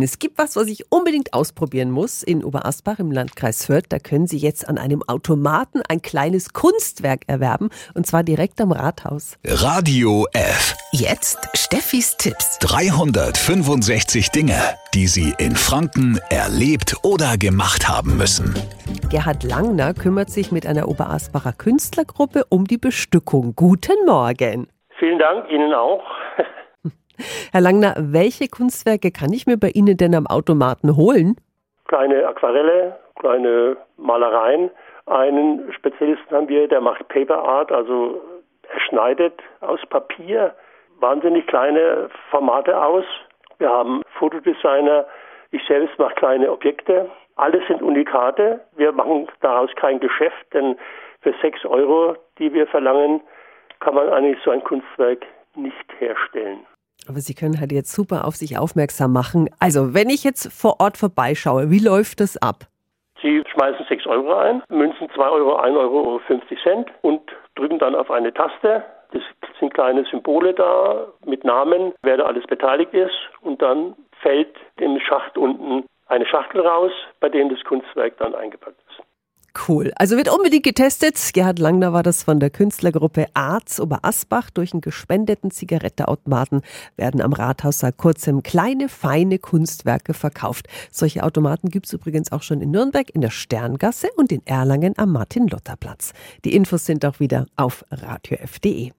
Es gibt was, was ich unbedingt ausprobieren muss in Oberasbach im Landkreis Fürth. Da können Sie jetzt an einem Automaten ein kleines Kunstwerk erwerben und zwar direkt am Rathaus. Radio F. Jetzt Steffis Tipps. 365 Dinge, die Sie in Franken erlebt oder gemacht haben müssen. Gerhard Langner kümmert sich mit einer Oberasbacher Künstlergruppe um die Bestückung. Guten Morgen. Vielen Dank, Ihnen auch. Herr Langner, welche Kunstwerke kann ich mir bei Ihnen denn am Automaten holen? Kleine Aquarelle, kleine Malereien. Einen Spezialisten haben wir, der macht Paper Art, also er schneidet aus Papier wahnsinnig kleine Formate aus. Wir haben Fotodesigner, ich selbst mache kleine Objekte. Alles sind Unikate. Wir machen daraus kein Geschäft, denn für sechs Euro, die wir verlangen, kann man eigentlich so ein Kunstwerk nicht herstellen. Aber Sie können halt jetzt super auf sich aufmerksam machen. Also, wenn ich jetzt vor Ort vorbeischaue, wie läuft das ab? Sie schmeißen 6 Euro ein, Münzen 2 Euro, 1 Euro 50 Cent und drücken dann auf eine Taste. Das sind kleine Symbole da mit Namen, wer da alles beteiligt ist. Und dann fällt im Schacht unten eine Schachtel raus, bei dem das Kunstwerk dann eingepackt ist. Cool. Also wird unbedingt getestet. Gerhard Langner war das von der Künstlergruppe Arz Oberasbach. Durch einen gespendeten Zigaretteautomaten werden am Rathaus seit kurzem kleine, feine Kunstwerke verkauft. Solche Automaten gibt es übrigens auch schon in Nürnberg in der Sterngasse und in Erlangen am Martin-Luther-Platz. Die Infos sind auch wieder auf radiof.de.